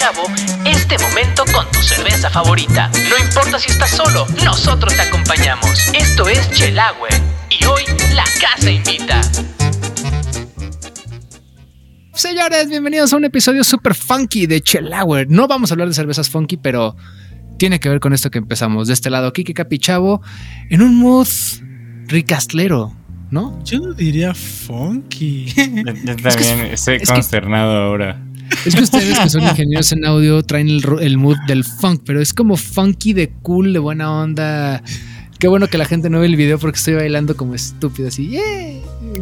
Chavo este momento con tu cerveza favorita. No importa si estás solo, nosotros te acompañamos. Esto es Chelagüe y hoy la casa invita. Señores, bienvenidos a un episodio super funky de Chelauer. No vamos a hablar de cervezas funky, pero tiene que ver con esto que empezamos. De este lado, Kike Capichavo, en un mood ricastlero, ¿no? Yo no diría funky. Yo, también estoy es que- consternado ahora. Es que ustedes que son ingenieros en audio traen el, el mood del funk, pero es como funky de cool, de buena onda. Qué bueno que la gente no ve el video porque estoy bailando como estúpido así. ¡Yeah!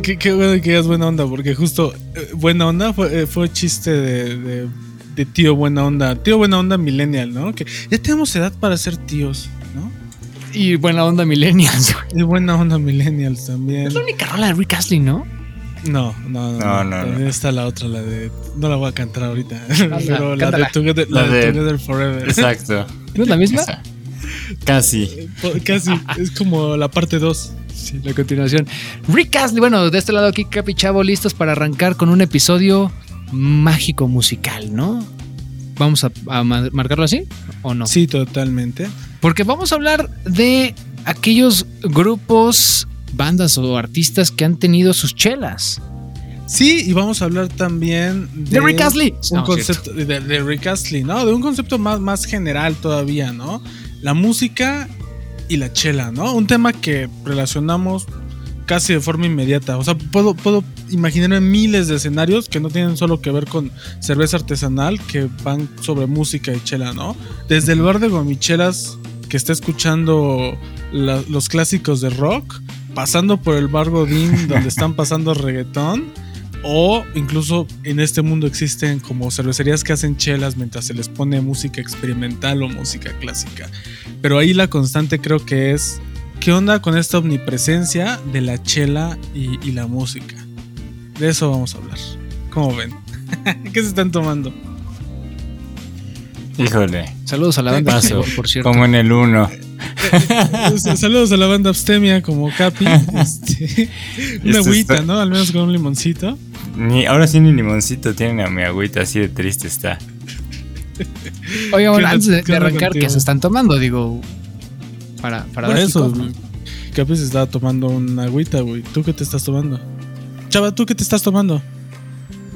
qué, qué bueno que digas buena onda, porque justo eh, buena onda fue, eh, fue chiste de, de- de tío buena onda. Tío buena onda millennial, ¿no? Que ya tenemos edad para ser tíos, ¿no? Y buena onda millennials. güey. Y buena onda millennials también. Es la única rola de Rick Astley, ¿no? No, no, no. No, no, está la otra, la de. No la voy a cantar ahorita. pero la cántala. de Together, la La de de- Together Forever. Exacto. ¿No es la misma? Esa. Casi. Casi, es como la parte 2. Sí, la continuación. Rick Astley, bueno, de este lado aquí Capichavo, listos para arrancar con un episodio mágico musical, ¿no? Vamos a, a ma- marcarlo así o no? Sí, totalmente. Porque vamos a hablar de aquellos grupos, bandas o artistas que han tenido sus chelas. Sí, y vamos a hablar también De Rick Astley. un No, concepto de, de Rick Astley, ¿no? De un concepto más, más general todavía, ¿no? La música y la chela, ¿no? Un tema que relacionamos casi de forma inmediata. O sea, puedo, puedo imaginarme miles de escenarios que no tienen solo que ver con cerveza artesanal, que van sobre música y chela, ¿no? Desde el bar de gomichelas que está escuchando la- los clásicos de rock, pasando por el bar Godín donde están pasando reggaetón, o incluso en este mundo existen como cervecerías que hacen chelas mientras se les pone música experimental o música clásica. Pero ahí la constante creo que es, ¿qué onda con esta omnipresencia de la chela y, y la música? De eso vamos a hablar. ¿Cómo ven? ¿Qué se están tomando? Híjole. Saludos a la banda, Paso. por, por cierto. Como en el 1. Saludos a la banda Abstemia como Capi. Este, una Esto agüita, está- ¿no? Al menos con un limoncito. Ni, ahora sí ni limoncito tienen a mi agüita, así de triste está. Oiga, bueno, ¿Qué antes de, arrancar, contigo? ¿qué se están tomando? Digo, para, para dar eso, kickoff, ¿no? Capi se estaba tomando una agüita, güey. ¿Tú qué te estás tomando? Chava, ¿tú qué te estás tomando?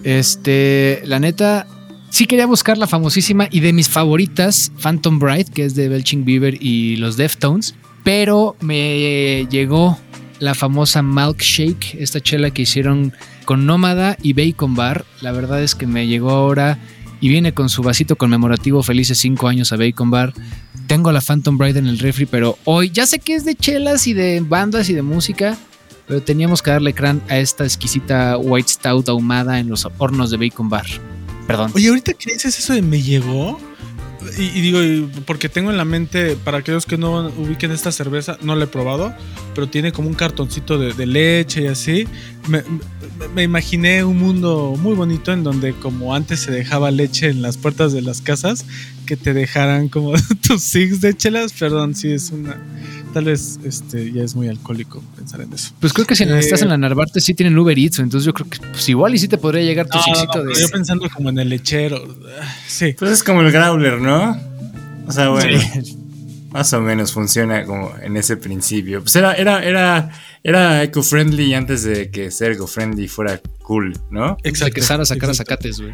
Este, la neta, sí quería buscar la famosísima y de mis favoritas, Phantom Bride, que es de Belching Beaver y los Deftones, pero me llegó la famosa Milk Shake, esta chela que hicieron con Nómada y Bacon Bar. La verdad es que me llegó ahora y viene con su vasito conmemorativo felices 5 años a Bacon Bar. Tengo la Phantom Bride en el refri, pero hoy ya sé que es de chelas y de bandas y de música, pero teníamos que darle crán a esta exquisita White Stout ahumada en los hornos de Bacon Bar. Perdón. Oye, ahorita que dices eso de me llegó. Y, digo, porque tengo en la mente, para aquellos que no ubiquen esta cerveza, no la he probado, pero tiene como un cartoncito de, leche y así. Me imaginé un mundo muy bonito en donde como antes se dejaba leche en las puertas de las casas, que te dejaran como tus six de chelas. Perdón, sí es una... Tal vez este ya es muy alcohólico pensar en eso. Pues creo que si Eh, estás en la Narvarte sí tienen Uber Eats, entonces yo creo que pues igual y sí te podría llegar tu No, no, sixito no, de... yo pensando como en el lechero. Sí. Pues es como el Growler, ¿no? O sea, bueno. Más o menos funciona como en ese principio. Pues era, era, era, era eco-friendly antes de que ser eco-friendly fuera cool, ¿no? de que Sara sacara exacto. zacates, güey.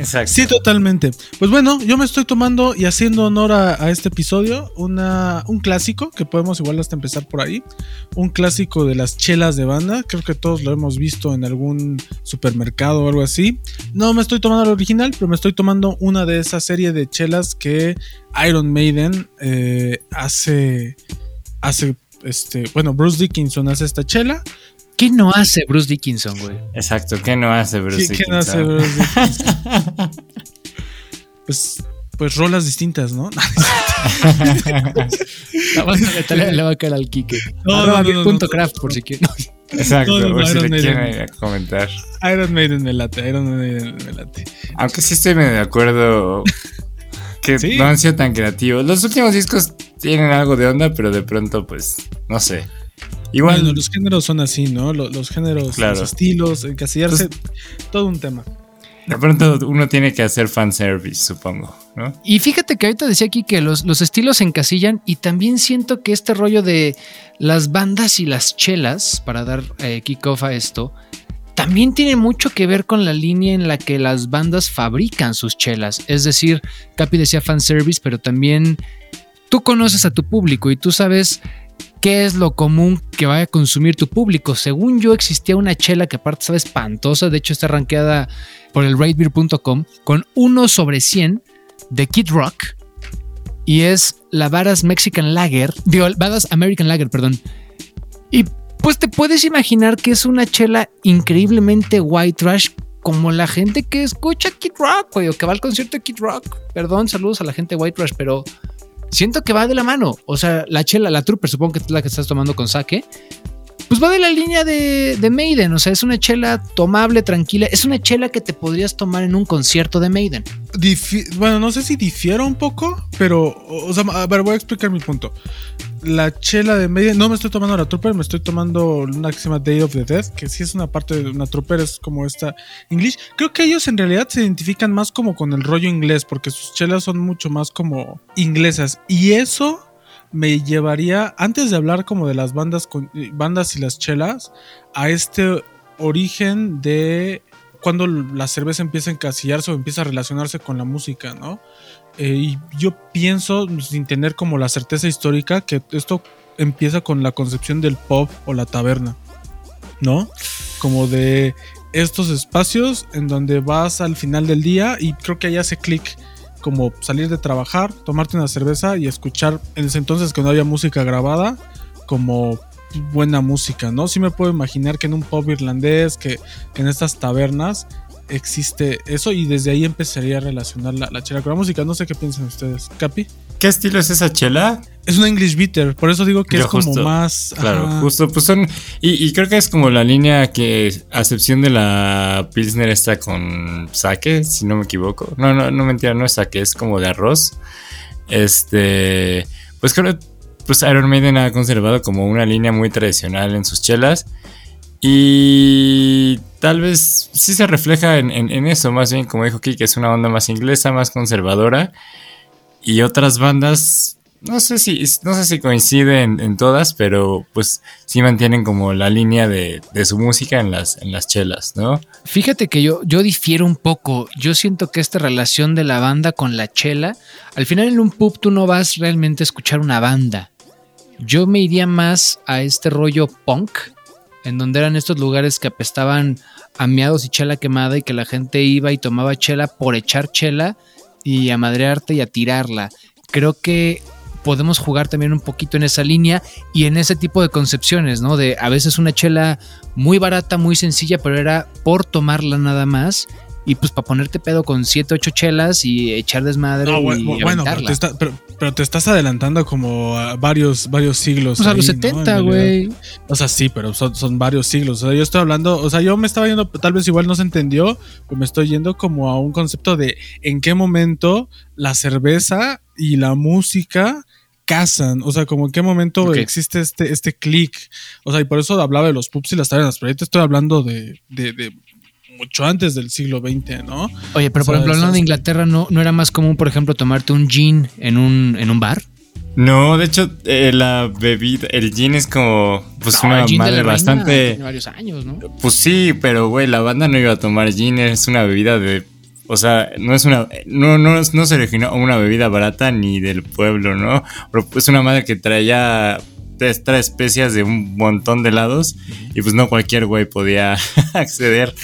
Exacto. Sí, totalmente. Pues bueno, yo me estoy tomando y haciendo honor a, este episodio una, un clásico, que podemos igual hasta empezar por ahí. Un clásico de las chelas de banda. Creo que todos lo hemos visto en algún supermercado o algo así. No me estoy tomando la original, pero me estoy tomando una de esa serie de chelas que Iron Maiden eh, hace. Hace. Este, bueno, Bruce Dickinson hace esta chela. ¿Qué no hace Bruce Dickinson, güey? Exacto. ¿Qué no hace Bruce ¿Qué- qué no hace Dickinson? Bruce Dickinson? pues, pues rolas distintas, ¿no? La banda de Italia le va a caer al Kike. No, no, no, no, punto no. craft, por si quieren. Exacto. No, no, por si Iron le Maiden. quieren comentar. Iron Maiden me late, Iron Maiden me late. Aunque sí estoy medio de acuerdo que Sí. no han sido tan creativos. Los últimos discos tienen algo de onda, pero de pronto, pues, no sé. Igual. Bueno, los géneros son así, ¿no? Los, los géneros, Claro. los estilos, encasillarse, todo un tema. De pronto uno tiene que hacer fanservice, supongo, ¿no? Y fíjate que ahorita decía aquí que los, los estilos se encasillan y también siento que este rollo de las bandas y las chelas, para dar eh, kickoff a esto, también tiene mucho que ver con la línea en la que las bandas fabrican sus chelas. Es decir, Capi decía fanservice, pero también tú conoces a tu público y tú sabes qué es lo común que vaya a consumir tu público. Según yo, existía una chela que aparte estaba espantosa, de hecho está rankeada por el ratebeer.com con 1 sobre 100 de Kid Rock y es la Varas Mexican Lager, digo, Varas American Lager, perdón. Y pues te puedes imaginar que es una chela increíblemente white trash como la gente que escucha Kid Rock, güey, o que va al concierto de Kid Rock. Perdón, saludos a la gente white trash, pero siento que va de la mano. O sea, la chela, la Trooper, supongo que es la que estás tomando con sake. Pues va de la línea de, de Maiden, o sea, es una chela tomable, tranquila. Es una chela que te podrías tomar en un concierto de Maiden. Bueno, no sé si difiero un poco, pero, o sea, a ver, voy a explicar mi punto. La chela de media, no me estoy tomando la Trooper, me estoy tomando una que se llama Day of the Dead, que sí es una parte de una Trooper, es como esta English. Creo que ellos en realidad se identifican más como con el rollo inglés, porque sus chelas son mucho más como inglesas. Y eso me llevaría, antes de hablar como de las bandas, con, bandas y las chelas, a este origen de cuando la cerveza empieza a encasillarse o empieza a relacionarse con la música, ¿no? Eh, y yo pienso, sin tener como la certeza histórica, que esto empieza con la concepción del pub o la taberna, ¿no? Como de estos espacios en donde vas al final del día y creo que ahí hace clic como salir de trabajar, tomarte una cerveza y escuchar en ese entonces que no había música grabada como buena música, ¿no? Sí me puedo imaginar que en un pub irlandés, que, en estas tabernas existe eso y desde ahí empezaría a relacionar la, la chela con la música. No sé qué piensan ustedes. ¿Capi? ¿Qué estilo es esa chela? Es una English Bitter, por eso digo que Yo es como más... Claro, ajá. justo, pues son. Y, y creo que es como la línea que, a excepción de la Pilsner, está con sake, si no me equivoco. No, no, no mentira, no es sake, es como de arroz. Este. Pues creo pues Iron Maiden ha conservado como una línea muy tradicional en sus chelas. Y tal vez sí se refleja en, en- en eso, más bien como dijo Kiki, que es una onda más inglesa, más conservadora. Y otras bandas, no sé si, no sé si coinciden en todas, pero pues sí mantienen como la línea de, de su música en las, en las chelas, ¿no? Fíjate que yo, yo difiero un poco. Yo siento que esta relación de la banda con la chela, al final en un pub tú no vas realmente a escuchar una banda. Yo me iría más a este rollo punk, en donde eran estos lugares que apestaban a miados y chela quemada y que la gente iba y tomaba chela por echar chela y a madrearte y a tirarla. Creo que podemos jugar también un poquito en esa línea y en ese tipo de concepciones, ¿no? De a veces una chela muy barata, muy sencilla, pero era por tomarla nada más. Y pues para ponerte pedo con 7, 8 chelas y echar desmadre No, y bueno, bueno, pero aventarla. te, está- pero- pero te estás adelantando como a varios, varios siglos. Pues a los ahí, ¿no? En 70, realidad. güey. O sea, sí, pero son, son varios siglos. O sea, yo estoy hablando, o sea, yo me estaba yendo, tal vez igual no se entendió, pero me estoy yendo como a un concepto de en qué momento la cerveza y la música casan. O sea, como en qué momento existe este, este click. O sea, y por eso hablaba de los pubs y las tabernas, pero ahorita estoy hablando de, de- de mucho antes del siglo XX, ¿no? Oye, pero por ejemplo, hablando de Inglaterra, ¿no, ¿no era más común, por ejemplo, tomarte un gin en un, en un bar? No, de hecho, eh, la bebida, el gin es como, pues No, una el gin de madre bastante... Tiene varios años, ¿no? Pues sí, pero güey, la banda no iba a tomar gin, es una bebida de. O sea, no es una. No, no, no se originó una bebida barata ni del pueblo, ¿no? Pero es una madre que traía. Trae especias de un montón de lados y pues no cualquier güey podía acceder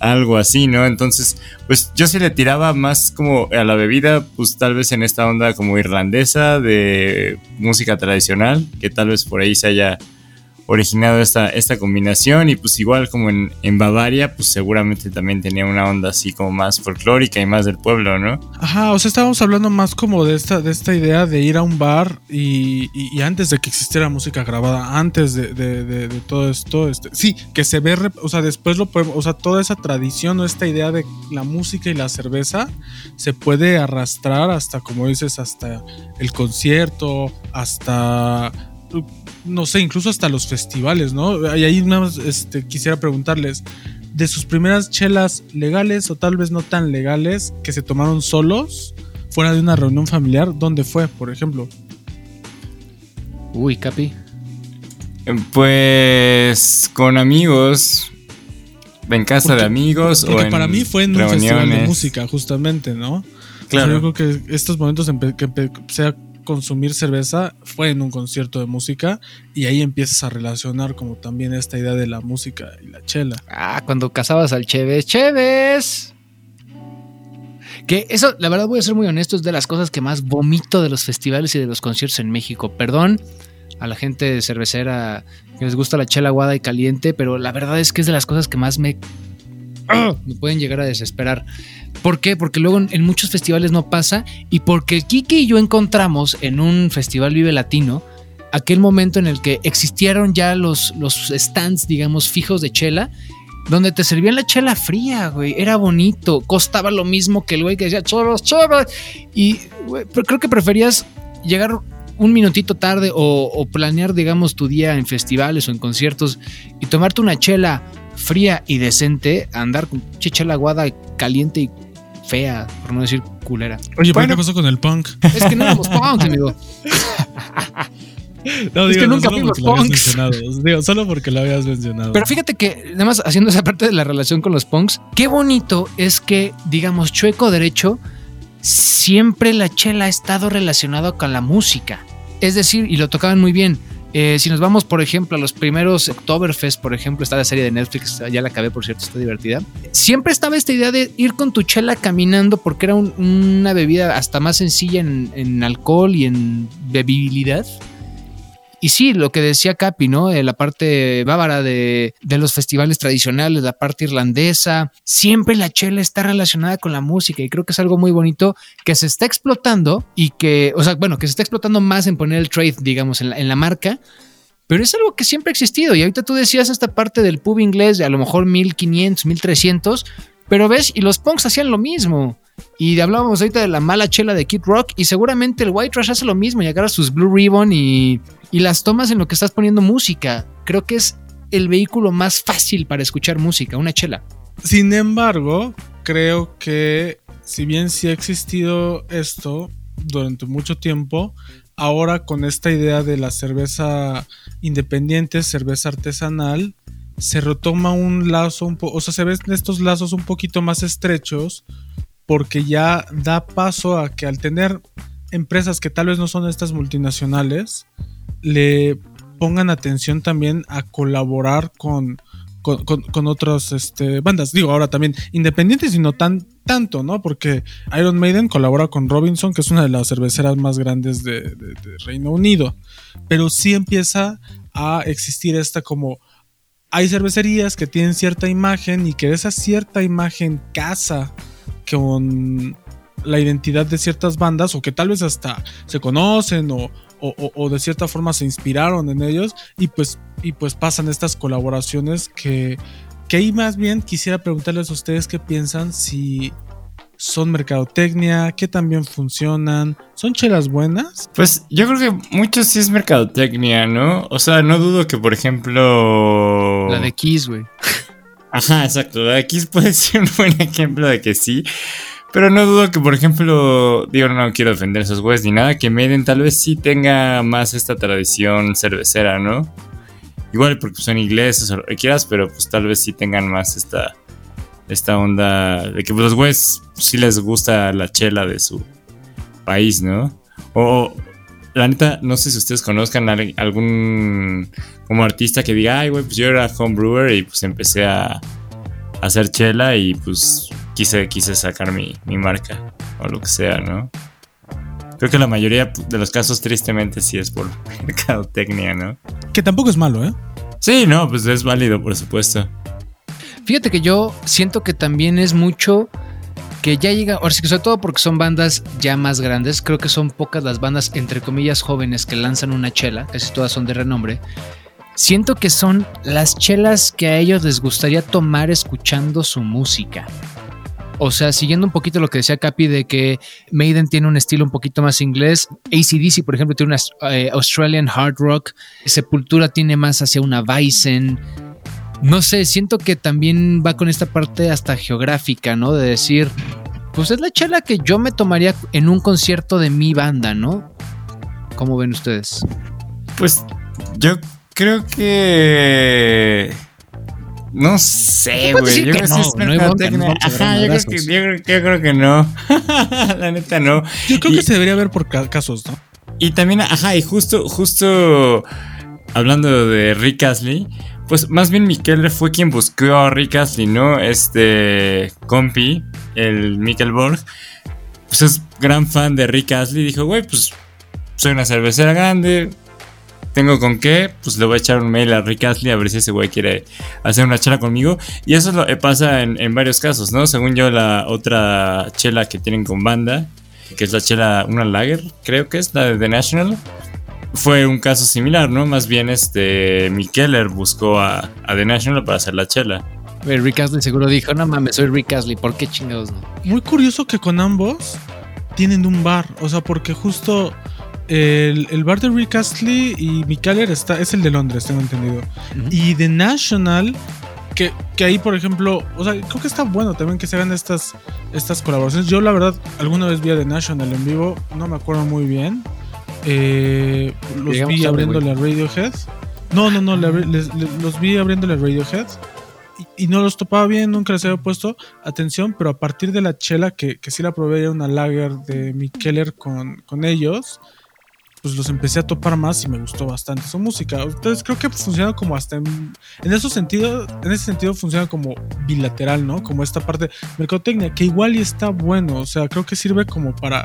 a algo así, ¿no? Entonces, pues yo sí le tiraba más como a la bebida, pues tal vez en esta onda como irlandesa de música tradicional, que tal vez por ahí se haya originado esta, esta combinación y pues igual como en, en Bavaria, pues seguramente también tenía una onda así como más folclórica y más del pueblo, ¿no? Ajá, o sea, estábamos hablando más como de esta, de esta idea de ir a un bar y, antes de que existiera música grabada, antes de, de- de- de todo esto, este, sí, que se ve, o sea, después lo podemos, o sea, toda esa tradición o esta idea de la música y la cerveza se puede arrastrar hasta, como dices, hasta el concierto, hasta, no sé, incluso hasta los festivales, ¿no? Y ahí nada más, este, quisiera preguntarles, de sus primeras chelas legales o tal vez no tan legales que se tomaron solos fuera de una reunión familiar, ¿dónde fue, por ejemplo? Uy, Capi. Pues con amigos, en casa Porque- de amigos o Porque en para mí fue en un festival de música, justamente, ¿no? O sea, Claro. yo creo que estos momentos que empecé a consumir cerveza fue en un concierto de música y ahí empiezas a relacionar como también esta idea de la música y la chela. Ah, cuando casabas al Chévez. ¡Chévez! Que eso, la verdad voy a ser muy honesto, es de las cosas que más vomito de los festivales y de los conciertos en México. Perdón a la gente cervecera que les gusta la chela aguada y caliente, pero la verdad es que es de las cosas que más me, ¡Ah! me pueden llegar a desesperar. ¿Por qué? Porque luego en, muchos festivales no pasa y porque Kike y yo encontramos en un festival Vive Latino aquel momento en el que existieron ya los, los stands, digamos, fijos de chela donde te servían la chela fría, güey. Era bonito. Costaba lo mismo que el güey que decía, chavos, chavos. Y güey, pero creo que preferías llegar un minutito tarde o, o planear, digamos, tu día en festivales o en conciertos y tomarte una chela fría y decente, a andar con chela aguada, caliente y fea, por no decir culera. Oye, Bueno. ¿qué pasó con el punk? Es que no éramos punks, amigo. No, Es que nunca solo fuimos punks. Digo, solo porque lo habías mencionado. Pero fíjate que, nada más haciendo esa parte de la relación con los punks, qué bonito es que, digamos, chueco derecho, siempre la chela ha estado relacionada con la música. Es decir, y lo tocaban muy bien. Eh, si nos vamos, por ejemplo, a los primeros Oktoberfest, por ejemplo, está la serie de Netflix, ya la acabé, por cierto, está divertida. Siempre estaba esta idea de ir con tu chela caminando porque era un- una bebida hasta más sencilla en, en alcohol y en bebibilidad. Y sí, lo que decía Capi, ¿no? Eh, la parte bávara de, los festivales tradicionales, la parte irlandesa, siempre la chela está relacionada con la música y creo que es algo muy bonito que se está explotando y que, o sea, bueno, que se está explotando más en poner el trade, digamos, en la, en la marca, pero es algo que siempre ha existido. Y ahorita tú decías esta parte del pub inglés de a lo mejor 1500, 1300, pero ves, y los punks hacían lo mismo. Y hablábamos ahorita de la mala chela de Kid Rock y seguramente el White Trash hace lo mismo y agarra sus Blue Ribbon y, y las tomas en lo que estás poniendo música. Creo que es el vehículo más fácil para escuchar música, una chela. Sin embargo, creo que si bien sí ha existido esto durante mucho tiempo, ahora con esta idea de la cerveza independiente, cerveza artesanal, se retoma un lazo, un o sea, se ven estos lazos un poquito más estrechos porque ya da paso a que al tener empresas que tal vez no son estas multinacionales, le pongan atención también a colaborar con, con, con- otras este, bandas. Digo, ahora también independientes y no tan tanto, ¿no? Porque Iron Maiden colabora con Robinson, que es una de las cerveceras más grandes de, de- de Reino Unido. Pero sí empieza a existir esta como... Hay cervecerías que tienen cierta imagen y que esa cierta imagen casa con la identidad de ciertas bandas o que tal vez hasta se conocen o, o- o- o de cierta forma se inspiraron en ellos y pues, y pues pasan estas colaboraciones que, que ahí más bien quisiera preguntarles a ustedes qué piensan si son mercadotecnia, qué también funcionan, son chelas buenas. Pues yo creo que mucho sí es mercadotecnia, ¿no? O sea, no dudo que, por ejemplo. La de Kiss, güey. Ajá, exacto. La de aquí puede ser un buen ejemplo de que sí. Pero no dudo que, por ejemplo, digo, no quiero defender esos güeyes ni nada, que Maiden tal vez sí tenga más esta tradición cervecera, ¿no? Igual porque son ingleses o lo que quieras, pero pues tal vez sí tengan más esta, esta onda de que pues, los güeyes sí les gusta la chela de su país, ¿no? O, la neta, no sé si ustedes conozcan a al- algún como artista que diga, ay, güey, pues yo era homebrewer y pues empecé a, a hacer chela y pues quise, quise sacar mi, mi marca o lo que sea, ¿no? Creo que la mayoría de los casos, tristemente, sí es por mercadotecnia, ¿no? Que tampoco es malo, ¿eh? Sí, no, pues es válido, por supuesto. Fíjate que yo siento que también es mucho que ya llega, ahora sí que sobre todo porque son bandas ya más grandes, creo que son pocas las bandas entre comillas jóvenes que lanzan una chela, casi todas son de renombre. Siento que son las chelas que a ellos les gustaría tomar escuchando su música. O sea, siguiendo un poquito lo que decía Capi de que Maiden tiene un estilo un poquito más inglés, ACDC, por ejemplo, tiene una eh, Australian hard rock, Sepultura tiene más hacia una Bison. No sé, siento que también va con esta parte hasta geográfica, ¿no? De decir, pues es la chela que yo me tomaría en un concierto de mi banda, ¿no? ¿Cómo ven ustedes? Pues yo creo que. No sé, güey. Yo, creo que Ajá, yo creo que, yo, creo que no. la neta no. Yo creo que se debería ver por casos, ¿no? Y también, ajá, y justo, justo hablando de Rick Astley, pues más bien Mikel fue quien buscó a Rick Astley, ¿no? Este compi, el Mikkel Borg, pues es gran fan de Rick Astley. Dijo, güey, pues soy una cervecera grande, tengo con qué, pues le voy a echar un mail a Rick Astley a ver si ese güey quiere hacer una chela conmigo. Y eso lo, pasa en, varios casos, ¿no? Según yo, la otra chela que tienen con banda, que es la chela, una lager, creo que es la de The National, fue un caso similar, ¿no? Más bien, este, Mikeller buscó a, The National para hacer la chela. Rick Astley seguro dijo, no mames, soy Rick Astley, ¿por qué chingados no? Muy curioso que con ambos tienen un bar, o sea, porque justo el, bar de Rick Astley y Mikeller está, es el de Londres, tengo entendido. Y The National, que, que, ahí, por ejemplo, o sea, creo que está bueno también que se hagan estas, estas colaboraciones. Yo, la verdad, alguna vez vi a The National en vivo, no me acuerdo muy bien. Eh, los vi abriéndole a Radiohead. No, no, no, los vi abriéndole a Radiohead. Y, no los topaba bien, nunca les había puesto atención, pero a partir de la chela, que, que sí la probé, una lager de Mikeller con, con ellos, pues los empecé a topar más y me gustó bastante su música. Entonces creo que funciona como hasta en, en ese sentido, en ese sentido funciona como bilateral, ¿no? Como esta parte de mercadotecnia, que igual y está bueno. O sea, creo que sirve como para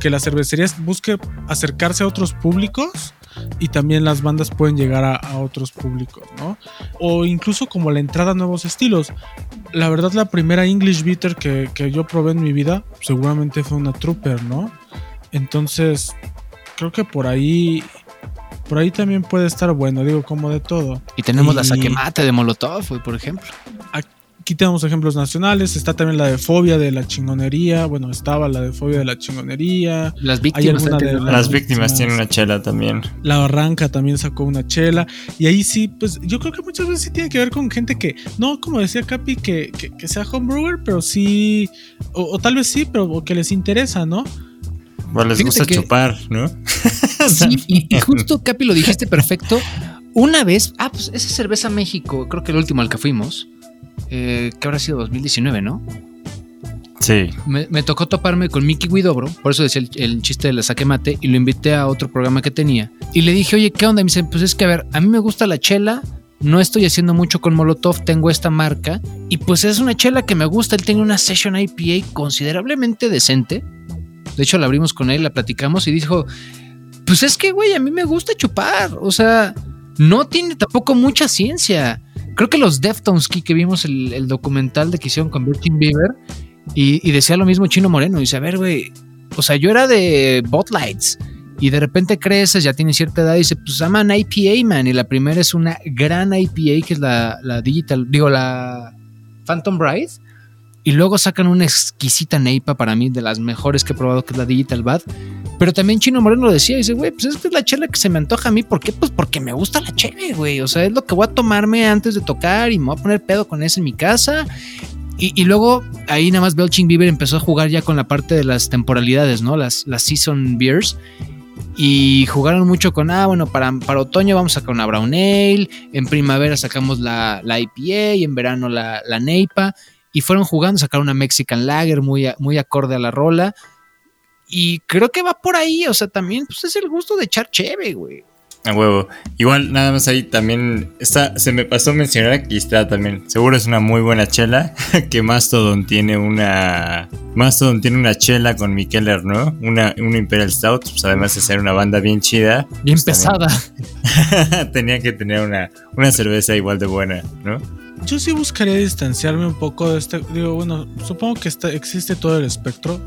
que las cervecerías busque acercarse a otros públicos y también las bandas pueden llegar a, otros públicos, ¿no? O incluso como la entrada a nuevos estilos. La verdad, la primera English Bitter que, que yo probé en mi vida seguramente fue una Trooper, ¿no? Entonces, creo que por ahí por ahí también puede estar bueno, digo, como de todo. Y tenemos la saquemate de Molotov, por ejemplo. Aquí tenemos ejemplos nacionales, está también la de Fobia de la chingonería, bueno, estaba la de Fobia de la chingonería. Las víctimas, las, víctimas tienen una chela también. La Barranca también sacó una chela. Y ahí sí, pues yo creo que muchas veces sí tiene que ver con gente que, no como decía Capi, que, que, sea homebrewer, pero sí, o, o, tal vez sí, pero que les interesa, ¿no? Bueno, les gusta chupar, ¿no? Sí, y, justo Capi lo dijiste perfecto. Una vez, ah, pues esa cerveza México, creo que el último al que fuimos, eh, que habrá sido 2019, ¿no? Sí. Me, tocó toparme con Mickey Guidobro, por eso decía el, chiste de la saque mate, y lo invité a otro programa que tenía. Y le dije, oye, ¿qué onda? Y me dice, pues es que a ver, a mí me gusta la chela, no estoy haciendo mucho con Molotov, tengo esta marca, y pues es una chela que me gusta. Él tiene una Session IPA considerablemente decente de hecho, la abrimos con él, la platicamos y dijo, pues es que, güey, a mí me gusta chupar. O sea, no tiene tampoco mucha ciencia. Creo que los Deftones que vimos el, documental de que hicieron con Virgin Beaver y, decía lo mismo Chino Moreno. Dice, a ver, güey, o sea, yo era de Botlights y de repente creces, ya tienes cierta edad y dice, pues aman IPA, man. Y la primera es una gran IPA que es la, la Digital, digo, la Phantom Bride y luego sacan una exquisita neipa para mí, de las mejores que he probado, que es la Digital Bad. Pero también Chino Moreno lo decía, dice, güey, pues es es la chela que se me antoja a mí. ¿Por qué? Pues porque me gusta la chela, güey. O sea, es lo que voy a tomarme antes de tocar y me voy a poner pedo con eso en mi casa. Y, luego ahí nada más Belching Beaver empezó a jugar ya con la parte de las temporalidades, ¿no? Las, las season beers. Y jugaron mucho con, ah, bueno, para, para otoño vamos a sacar una brown ale, en primavera sacamos la, la IPA y en verano la, la neipa y fueron jugando, sacaron una Mexican Lager muy, muy acorde a la rola. Y creo que va por ahí, o sea, también pues, es el gusto de echar cheve, güey. A huevo. Igual, nada más ahí también está, se me pasó mencionar aquí está también. Seguro es una muy buena chela. que Mastodon tiene una. Mastodon tiene una chela con Mikeller, ¿no? Una, una Imperial Stout. Pues además de ser una banda bien chida. Bien pues pesada. tenía que tener una, una cerveza igual de buena, ¿no? Yo sí buscaría distanciarme un poco de este. Digo, bueno, supongo que está, existe todo el espectro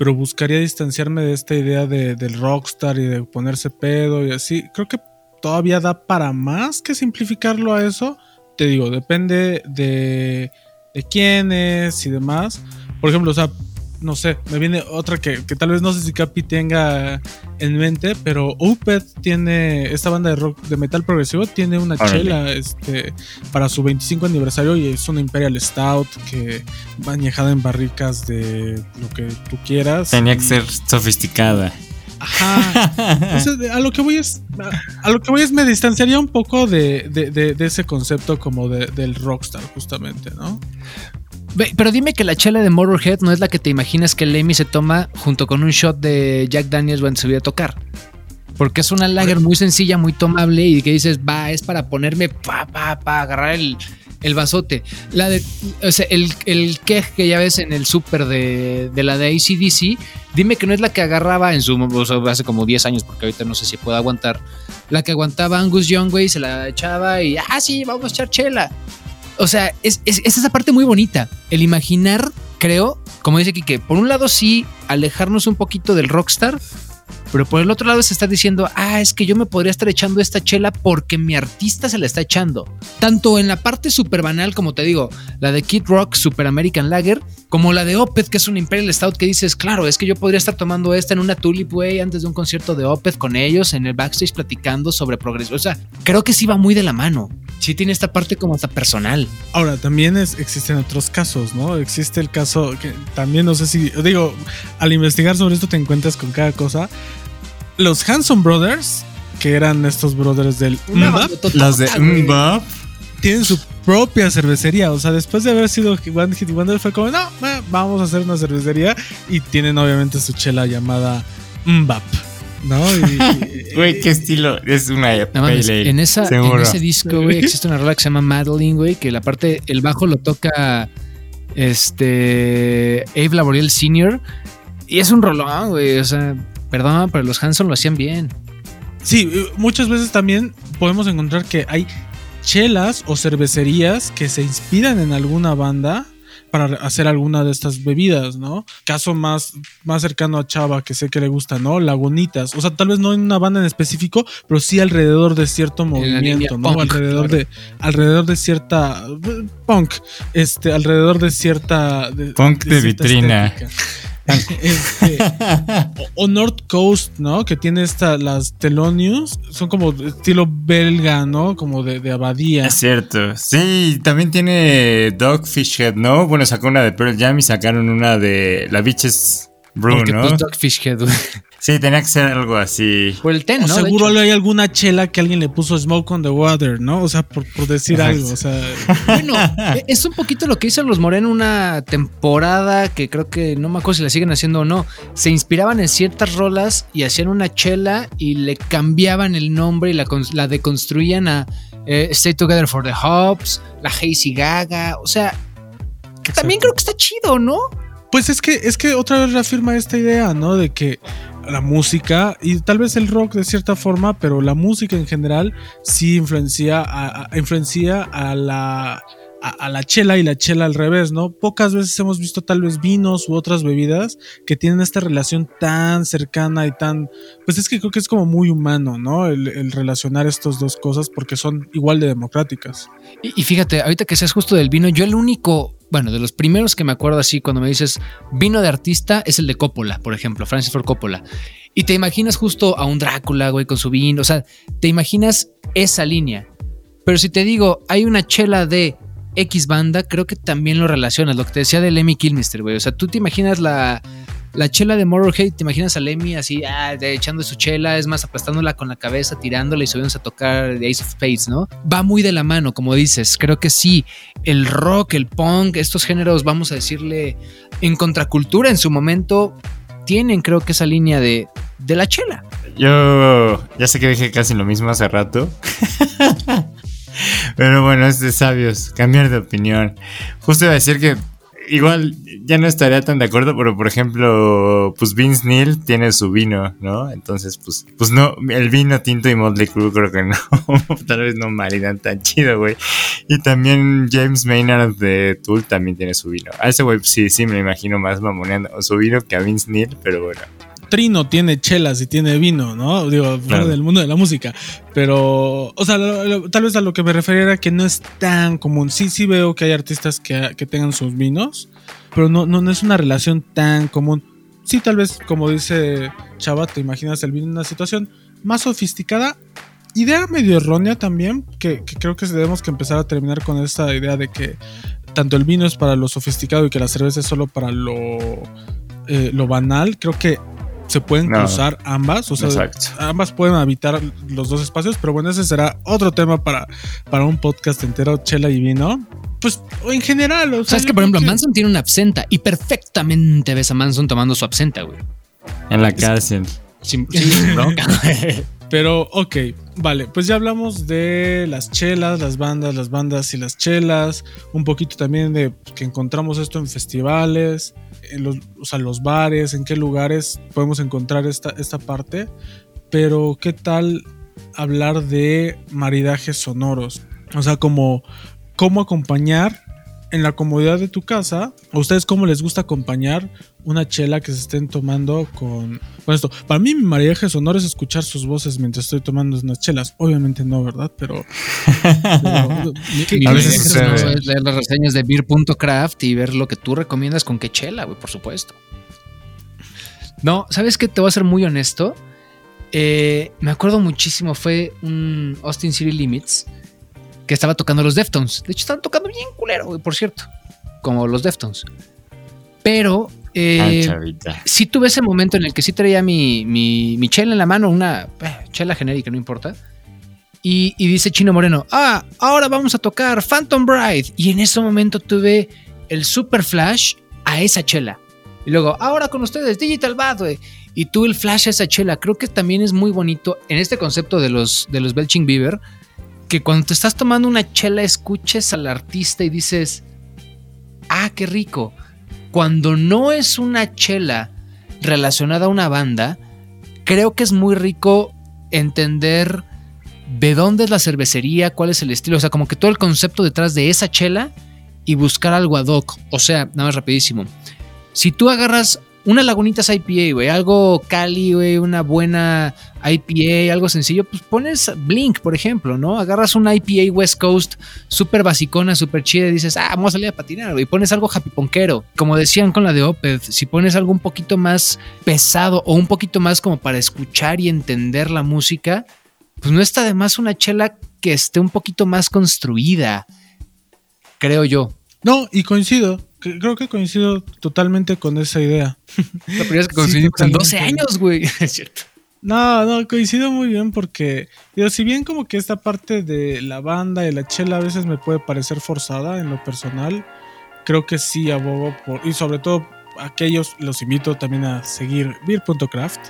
pero buscaría distanciarme de esta idea de, del rockstar y de ponerse pedo y así. Creo que todavía da para más que simplificarlo a eso. Te digo, depende de, de quién es y demás. Por ejemplo, o sea, no sé, me viene otra que, tal vez no sé si Capi tenga en mente, pero Opeth tiene, esta banda de rock, de metal progresivo, tiene una chela este, para su 25 aniversario y es una Imperial Stout que va añejada en barricas de lo que tú quieras. Tenía que ser sofisticada. Ajá. a lo que voy es. A, lo que voy es me distanciaría un poco de, de, ese concepto como del rockstar, justamente, ¿no? Pero dime que la chela de Motorhead no es la que te imaginas que Lemmy se toma junto con un shot de Jack Daniels cuando se voy a tocar. Porque es una lager muy sencilla, muy tomable y que dices, va, es para ponerme pa, pa, pa, agarrar el, el vasote. La de, o sea, el, el que ya ves en el súper de, de, la de ACDC, dime que no es la que agarraba en su, o sea, hace como 10 años, porque ahorita no sé si puedo aguantar, la que aguantaba Angus Young, güey, se la echaba y, ah, sí, vamos a echar chela. O sea, es, es, esa parte muy bonita. El imaginar, creo, como dice Kike, por un lado sí, alejarnos un poquito del rockstar, pero por el otro lado se está diciendo, ah, es que yo me podría estar echando esta chela porque mi artista se la está echando. Tanto en la parte super banal, como te digo, la de Kid Rock, Super American Lager, como la de Opeth, que es un Imperial Stout, que dices, claro, es que yo podría estar tomando esta en una Tulip Way antes de un concierto de Opeth con ellos en el backstage platicando sobre progreso. O sea, creo que sí va muy de la mano. Sí tiene esta parte como hasta personal. Ahora, también existen otros casos, ¿no? Existe el caso que también no sé si, digo, al investigar sobre esto te encuentras con cada cosa los Hanson Brothers, que eran estos brothers del Mbap, las de Mbap, tienen su propia cervecería. O sea, después de haber sido One Hit Wonder, fue como, no, vamos a hacer una cervecería. Y tienen obviamente su chela llamada Mbap. ¿No? Güey, qué estilo. Es una en, esa, en ese disco, güey, existe una rola que se llama Madeline, güey, que la parte, el bajo lo toca este Abe Laboriel Sr. Y es un rolón, güey. O sea, Perdón, pero los Hanson lo hacían bien. Sí, muchas veces también podemos encontrar que hay chelas o cervecerías que se inspiran en alguna banda para hacer alguna de estas bebidas, ¿no? Caso más, más cercano a Chava, que sé que le gusta, ¿no? Lagunitas. O sea, tal vez no en una banda en específico, pero sí alrededor de cierto movimiento, ¿no? alrededor de, alrededor de cierta punk, este, alrededor de cierta. punk de, vitrina. Este, o, North Coast, ¿no? Que tiene esta, las Telonius, son como estilo belga, ¿no? Como de, abadía. Es cierto. Sí, también tiene Dogfish Head, ¿no? Bueno, sacó una de Pearl Jam y sacaron una de La Beaches Brew, ¿no? Pues Dogfish Head, Sí, tenía que ser algo así. Por el ten, ¿no? Seguro hay alguna chela que alguien le puso Smoke on the Water, ¿no? O sea, por, decir algo. O sea. Bueno, e, es un poquito lo que hizo los Moreno una temporada que creo que no me acuerdo si la siguen haciendo o no. Se inspiraban en ciertas rolas y hacían una chela y le cambiaban el nombre y la, la deconstruían a eh, Stay Together for the Hops, la Hazy Gaga. O sea, también creo que está chido, ¿no? Pues es que, es que otra vez reafirma esta idea, ¿no? De que la música y tal vez el rock de cierta forma, pero la música en general sí influencia a, influencia a la a, la chela y la chela al revés, ¿no? Pocas veces hemos visto tal vez vinos u otras bebidas que tienen esta relación tan cercana y tan, pues es que creo que es como muy humano, ¿no? El, relacionar estas dos cosas porque son igual de democráticas. Y, y, fíjate, ahorita que seas justo del vino, yo el único bueno, de los primeros que me acuerdo así cuando me dices vino de artista es el de Coppola, por ejemplo, Francis Ford Coppola. Y te imaginas justo a un Drácula, güey, con su vino, o sea, te imaginas esa línea. Pero si te digo, hay una chela de X banda, creo que también lo relacionas, lo que te decía de Lemmy Kilmister, güey. O sea, tú te imaginas la, la chela de Motorhead, te imaginas a Lemmy así, ah, echando su chela, es más, aplastándola con la cabeza, tirándola y subiéndose a tocar The Ace of Spades, ¿no? Va muy de la mano, como dices. Creo que sí, el rock, el punk, estos géneros, vamos a decirle, en contracultura en su momento, mantienen, creo que esa línea de, de la chela. Yo ya sé que dije casi lo mismo hace rato. Pero bueno, es de sabios cambiar de opinión. Justo iba a decir que igual ya no estaría tan de acuerdo, pero por ejemplo, pues Vince Neil tiene su vino, ¿no? Entonces, pues, pues no, el vino tinto y Motley Crue creo que no, tal vez no maridan tan chido, güey. Y también James Maynard de Tool también tiene su vino. A ese güey sí, sí me lo imagino más mamoneando su vino que a Vince Neil, pero bueno. Trino tiene chelas y tiene vino, ¿no? Digo, fuera Claro. del mundo de la música. Pero, o sea, lo- lo- tal vez a lo que me refería era que no es tan común. Sí, sí veo que hay artistas que, que tengan sus vinos, pero no, no, no es una relación tan común. Sí, tal vez, como dice Chava, te imaginas el vino en una situación más sofisticada. Idea medio errónea también, que, que creo que debemos que empezar a terminar con esta idea de que tanto el vino es para lo sofisticado y que la cerveza es solo para lo, eh, lo banal. Creo que se pueden No. cruzar ambas, o sea, Exacto. ambas pueden habitar los dos espacios, pero bueno, ese será otro tema para, para un podcast entero, chela y vino. Pues o en general, o sea, Sabes que, por ejemplo, que- Manson tiene una absenta y perfectamente ves a Manson tomando su absenta, güey. En la cárcel. Sin, sin bronca. Pero, ok, vale, pues ya hablamos de las chelas, las bandas, las bandas y las chelas, un poquito también de que encontramos esto en festivales, en los, o sea, los bares, en qué lugares podemos encontrar esta, esta parte, pero qué tal hablar de maridajes sonoros, o sea, como cómo acompañar en la comodidad de tu casa, a ustedes cómo les gusta acompañar una chela que se estén tomando con, con esto. Para mí mi maridaje sonoro es escuchar sus voces mientras estoy tomando unas chelas. Obviamente no, ¿verdad? Pero... A veces sucede. no es leer las reseñas de beer.craft y ver lo que tú recomiendas con qué chela, güey, por supuesto. No, ¿sabes qué? Te voy a ser muy honesto. Eh, me acuerdo muchísimo, fue un Austin City Limits que estaba tocando los Deftones. De hecho, estaban tocando bien culero, güey, por cierto. Como los Deftones. Pero eh, sí tuve ese momento en el que sí traía mi, mi, mi chela en la mano, una eh, chela genérica, no importa. Y, y dice Chino Moreno, ah, ahora vamos a tocar Phantom Bride. Y en ese momento tuve el super flash a esa chela. Y luego, ahora con ustedes, Digital Bad, güey. Y tuve el flash a esa chela. Creo que también es muy bonito en este concepto de los, de los Belching Beaver, que cuando te estás tomando una chela escuches al artista y dices, ah, qué rico. Cuando no es una chela relacionada a una banda, creo que es muy rico entender de dónde es la cervecería, cuál es el estilo, o sea, como que todo el concepto detrás de esa chela y buscar algo ad hoc. O sea, nada más rapidísimo. Si tú agarras una Lagunitas IPA, güey, algo Cali, güey, una buena IPA, algo sencillo, pues pones Blink, por ejemplo, ¿no? Agarras una IPA West Coast súper basicona, súper chida y dices, ah, vamos a salir a patinar, güey, pones algo happy ponquero. Como decían con la de Opeth, si pones algo un poquito más pesado o un poquito más como para escuchar y entender la música, pues no está de más una chela que esté un poquito más construida, creo yo. No, y coincido. Creo que coincido totalmente con esa idea. La primera vez que Sí, conseguimos en 12 totalmente. años, güey. Es cierto. No, no, coincido muy bien porque, digo, si bien como que esta parte de la banda y la chela a veces me puede parecer forzada en lo personal, creo que sí abogo por, y sobre todo aquellos los invito también a seguir beer.craft.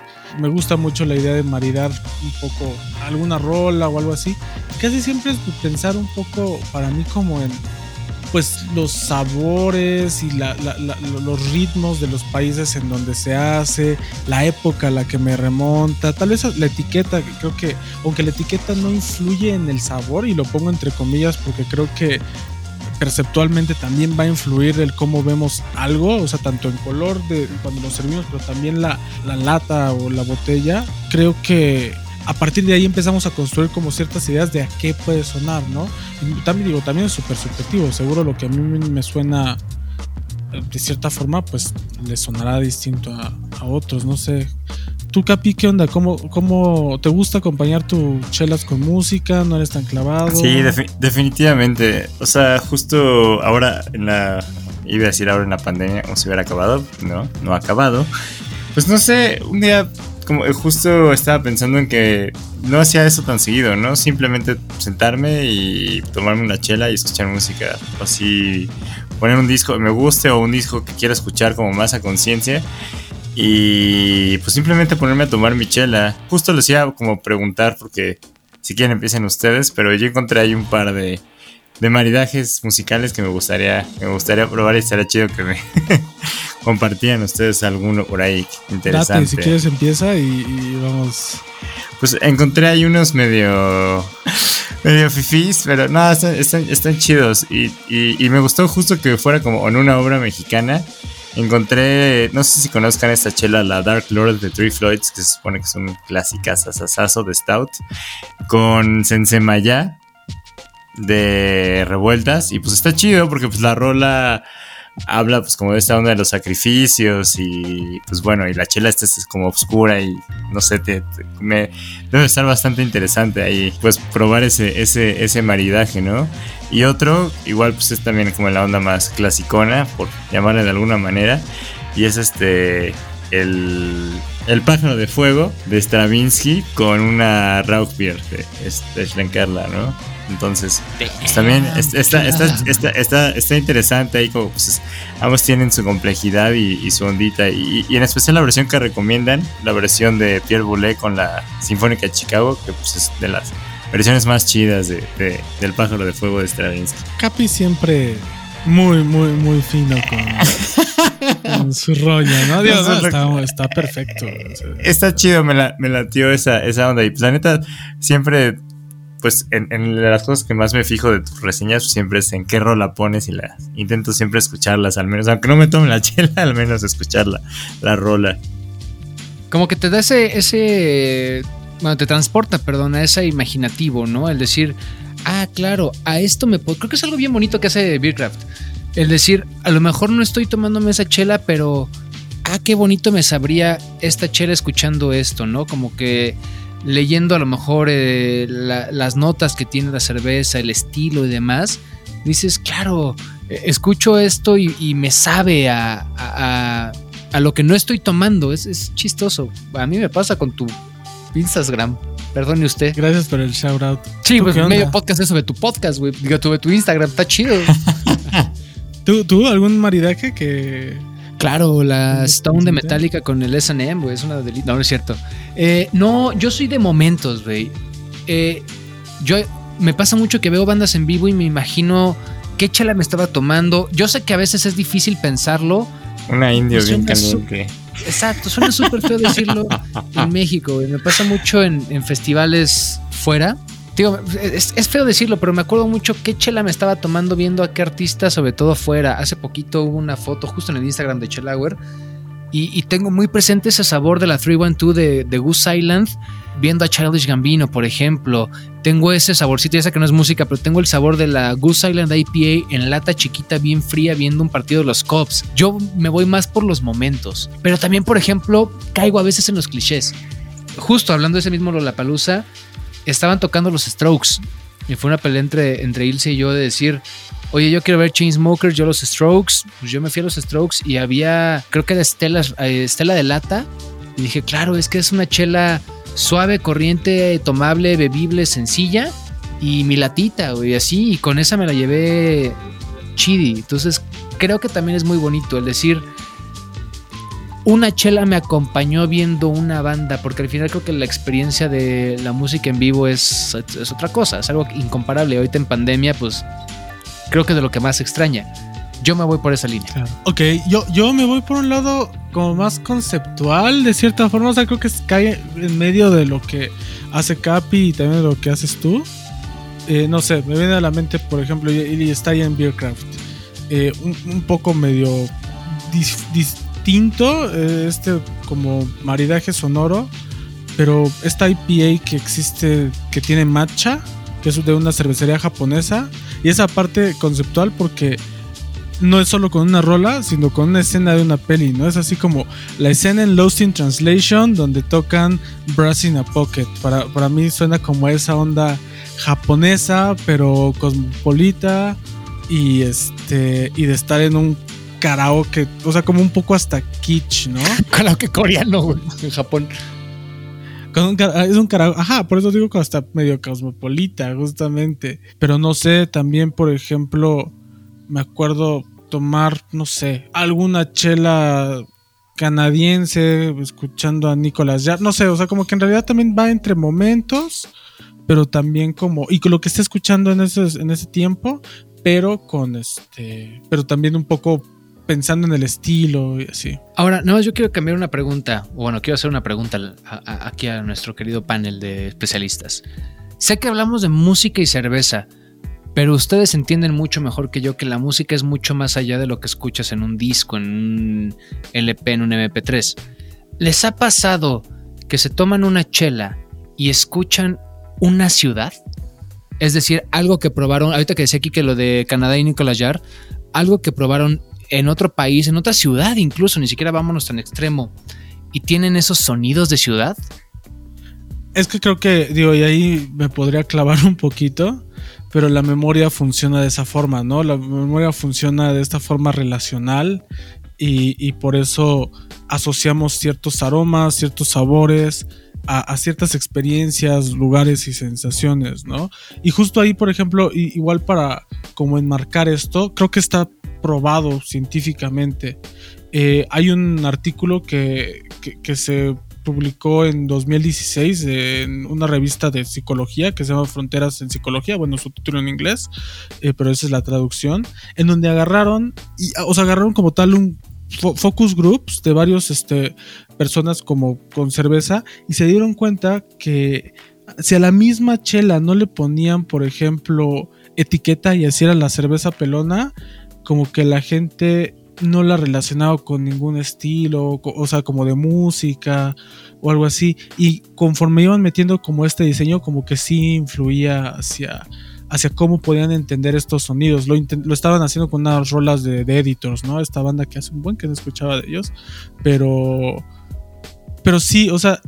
Me gusta mucho la idea de maridar un poco alguna rola o algo así. Casi siempre es pensar un poco para mí como en pues los sabores y la- la- la- los ritmos de los países en donde se hace, la época a la que me remonta, tal vez la etiqueta, que creo que aunque la etiqueta no influye en el sabor, y lo pongo entre comillas porque creo que perceptualmente también va a influir el cómo vemos algo, o sea, tanto en color de cuando lo servimos, pero también la, la lata o la botella, creo que a partir de ahí empezamos a construir como ciertas ideas de a qué puede sonar, ¿no? Y también digo, también es súper subjetivo, seguro lo que a mí me suena de cierta forma, pues le sonará distinto a, a otros, no sé. ¿Tú, Capi, qué onda? ¿Cómo, ¿Cómo te gusta acompañar tus chelas con música? ¿No eres tan clavado? Sí, defi- definitivamente. O sea, justo ahora en la. Iba a decir ahora en la pandemia, como si hubiera acabado. No, no ha acabado. Pues no sé, un día eh, justo estaba pensando en que no hacía eso tan seguido, ¿no? Simplemente sentarme y tomarme una chela y escuchar música. Así poner un disco que me guste o un disco que quiera escuchar como más a conciencia. Y pues simplemente ponerme a tomar mi chela. Justo les iba como preguntar porque si quieren empiecen ustedes, pero yo encontré ahí un par de, de maridajes musicales que me gustaría, me gustaría probar y estaría chido que me compartieran ustedes alguno por ahí interesante. Date, si quieres empieza y, y vamos. Pues encontré ahí unos medio medio fifís, pero no, están, están, están chidos. Y, y, y, me gustó justo que fuera como en una obra mexicana. Encontré, no sé si conozcan esta chela, la Dark Lord de Three Floyds, que se supone que es un clásica sasasazo de Stout, con Sensemaya de revueltas. Y pues está chido porque pues la rola habla pues como de esta onda de los sacrificios y pues bueno, y la chela esta es como oscura y no sé, te, debe estar bastante interesante ahí pues probar ese, ese, ese maridaje, ¿no? Y otro, igual pues es también como la onda más clasicona, por llamarle de alguna manera, y es este, el, el pájaro de fuego de Stravinsky con una Rauchbier de, de Schlenkerla, ¿no? Entonces, pues también está, está, está, está, está interesante ahí como pues, ambos tienen su complejidad y, y su ondita. Y, y, en especial la versión que recomiendan, la versión de Pierre Boulez con la Sinfónica de Chicago, que pues es de las versiones más chidas de, de, del pájaro de fuego de Stravinsky. Capi siempre muy, muy, muy fino con, con su rollo, ¿no? Dios, no, está, está, perfecto. Está chido, me, la, me latió esa, esa onda. Y pues la neta, siempre pues en, en, las cosas que más me fijo de tus reseñas siempre es en qué rola pones y las intento siempre escucharlas, al menos, aunque no me tome la chela, al menos escuchar la, la rola. Como que te da ese, ese, bueno, te transporta, perdón, a ese imaginativo, ¿no? El decir, ah, claro, a esto me puedo, creo que es algo bien bonito que hace Beercraft. El decir, a lo mejor no estoy tomándome esa chela, pero, ah, qué bonito me sabría esta chela escuchando esto, ¿no? Como que leyendo a lo mejor eh, la, las notas que tiene la cerveza, el estilo y demás, dices, claro, escucho esto y, y me sabe a, a, a, lo que no estoy tomando. Es, es, chistoso. A mí me pasa con tu Instagram. Perdone usted. Gracias por el shout out. Sí, pues medio podcast es sobre tu podcast, güey. Digo, sobre tu Instagram, está chido. ¿Tú, ¿Tú algún maridaje que Claro, la Stone de Metallica con el SM, güey, es una delita. No, no es cierto. Eh, no, yo soy de momentos, güey. Eh, yo me pasa mucho que veo bandas en vivo y me imagino qué chela me estaba tomando. Yo sé que a veces es difícil pensarlo. Una indio bien caliente. Exacto, suena súper feo decirlo en México, güey. Me pasa mucho en, en festivales fuera. Es, es, feo decirlo, pero me acuerdo mucho qué chela me estaba tomando viendo a qué artista, sobre todo fuera. Hace poquito hubo una foto justo en el Instagram de Chelauer y, y, tengo muy presente ese sabor de la 312 de, de Goose Island, viendo a Childish Gambino, por ejemplo. Tengo ese saborcito, ya sé que no es música, pero tengo el sabor de la Goose Island IPA en lata chiquita, bien fría, viendo un partido de los Cubs. Yo me voy más por los momentos, pero también, por ejemplo, caigo a veces en los clichés. Justo hablando de ese mismo Lollapalooza, estaban tocando los Strokes. Y fue una pelea entre, entre Ilse y yo de decir, oye, yo quiero ver Chainsmokers, yo los Strokes. Pues yo me fui a los Strokes y había, creo que era Estela, Estela de Lata. Y dije, claro, es que es una chela suave, corriente, tomable, bebible, sencilla. Y mi latita, güey, así. Y con esa me la llevé chidi. Entonces, creo que también es muy bonito el decir, una chela me acompañó viendo una banda, porque al final creo que la experiencia de la música en vivo es, es otra cosa, es algo incomparable. Ahorita en pandemia, pues creo que de lo que más extraña. Yo me voy por esa línea. Ok, yo, yo me voy por un lado como más conceptual, de cierta forma. O sea, creo que cae en medio de lo que hace Capi y también de lo que haces tú. Eh, no sé, me viene a la mente, por ejemplo, y está en Beercraft. Eh, un, poco medio dis, distinto, eh, este como maridaje sonoro, pero esta IPA que existe, que tiene matcha, que es de una cervecería japonesa, y esa parte conceptual porque no es solo con una rola, sino con una escena de una peli, ¿no? Es así como la escena en Lost in Translation donde tocan Brass in a Pocket. Para, para mí suena como esa onda japonesa, pero cosmopolita y este y de estar en un karaoke, o sea, como un poco hasta kitsch, ¿no? karaoke coreano, güey, en Japón. Con un, es un karaoke, ajá, por eso digo que hasta medio cosmopolita, justamente. Pero no sé, también, por ejemplo, me acuerdo tomar, no sé, alguna chela canadiense, escuchando a Nicolas Jarre, no sé, o sea, como que en realidad también va entre momentos, pero también como, y con lo que está escuchando en ese, en ese tiempo, pero con este, pero también un poco pensando en el estilo y así. Ahora, no, yo quiero cambiar una pregunta, o bueno, quiero hacer una pregunta aquí a nuestro querido panel de especialistas. Sé que hablamos de música y cerveza, pero ustedes entienden mucho mejor que yo que la música es mucho más allá de lo que escuchas en un disco, en un LP, en un MP3. ¿Les ha pasado que se toman una chela y escuchan una ciudad? Es decir, algo que probaron, ahorita que decía aquí que lo de Canadá y Nicolas Jarre, algo que probaron en otro país, en otra ciudad incluso, ni siquiera vámonos tan extremo, y tienen esos sonidos de ciudad. Es que creo que, digo, y ahí me podría clavar un poquito, pero la memoria funciona de esa forma, ¿no? La memoria funciona de esta forma relacional y, y por eso asociamos ciertos aromas, ciertos sabores a, ciertas experiencias, lugares y sensaciones, ¿no? Y justo ahí, por ejemplo, igual para como enmarcar esto, creo que está probado científicamente. Eh, hay un artículo que, que- se publicó en 2016 en una revista de psicología que se llama Fronteras en Psicología, bueno, su título en inglés, eh, pero esa es la traducción, en donde agarraron, y, o agarraron como tal un fo- focus groups de varios este, personas como con cerveza y se dieron cuenta que si a la misma chela no le ponían, por ejemplo, etiqueta y así era la cerveza pelona, como que la gente no la relacionaba con ningún estilo, o sea, como de música o algo así. Y conforme iban metiendo como este diseño, como que sí influía hacia, hacia cómo podían entender estos sonidos. Lo, lo estaban haciendo con unas rolas de, de editors, ¿no? Esta banda que hace un buen que no escuchaba de ellos, pero... Pero sí, o sea,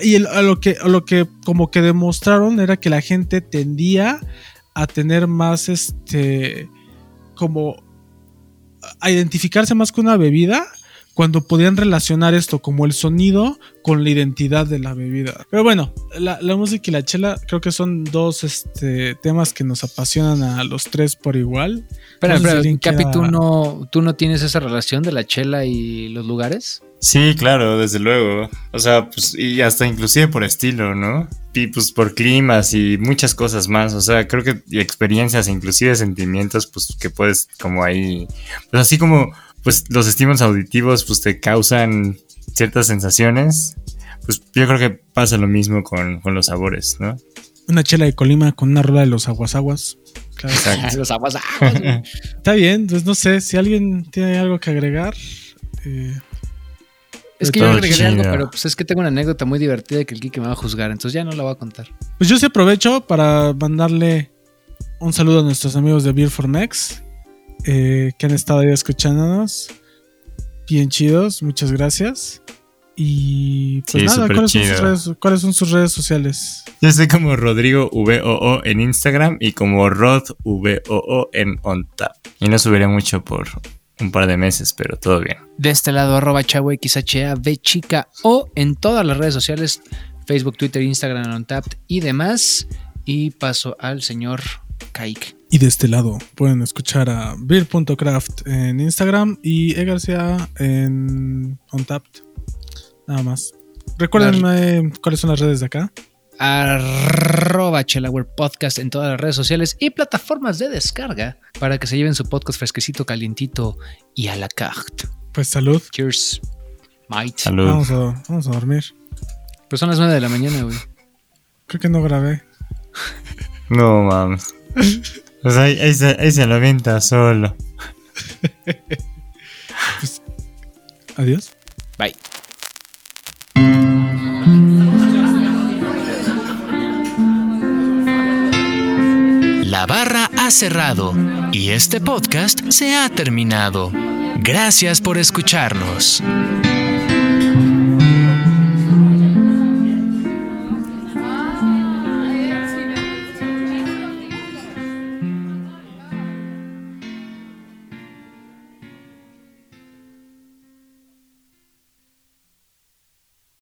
y a lo que, lo que como que demostraron era que la gente tendía a tener más este como a identificarse más con una bebida cuando podían relacionar esto como el sonido con la identidad de la bebida. Pero bueno, la, la música y la chela creo que son dos este, temas que nos apasionan a los tres por igual. Espera, No alguien Capi, ¿tú no, ¿tú no tienes esa relación de la chela y los lugares? Sí, claro, desde luego. O sea, pues, y hasta inclusive por estilo, ¿no? Y pues por climas y muchas cosas más. O sea, creo que experiencias, inclusive sentimientos, pues que puedes como ahí. Pues así como, pues los estímulos auditivos, pues te causan ciertas sensaciones. Pues yo creo que pasa lo mismo con, con los sabores, ¿no? Una chela de Colima con una rola de los aguasaguas. Claro. Los aguas, aguas, güey. Está bien, pues no sé si alguien tiene algo que agregar. eh, Es que yo agregaré algo, pero pues es que tengo una anécdota muy divertida que el Kike me va a juzgar, entonces ya no la voy a contar. Pues yo sí aprovecho para mandarle un saludo a nuestros amigos de Beer for Mex eh, que han estado ahí escuchándonos. Bien chidos, muchas gracias. Y pues Sí, nada, ¿cuáles son, sus redes, ¿cuáles son sus redes sociales? Yo estoy como Rodrigo VOO en Instagram y como Rod VOO en OnTap. Y no subiré mucho por un par de meses, pero todo bien. De este lado, arroba chavo XHAV chica o en todas las redes sociales, Facebook, Twitter, Instagram, Untapped y demás. Y paso al señor Kike. Y de este lado pueden escuchar a beer.craft en Instagram y E García en Untapped. Nada más. Recuérdenme cuáles son las redes de acá. Arroba Podcast en todas las redes sociales y plataformas de descarga para que se lleven su podcast fresquecito, calientito y a la carte. Pues salud. Cheers, mate. Salud. Vamos a, vamos a dormir. Pues son las 9 de la mañana, güey. Creo que no grabé. No mames. Pues ahí, ahí se, ahí se lo avienta solo. Adiós. Bye. La barra ha cerrado y este podcast se ha terminado. Gracias por escucharnos.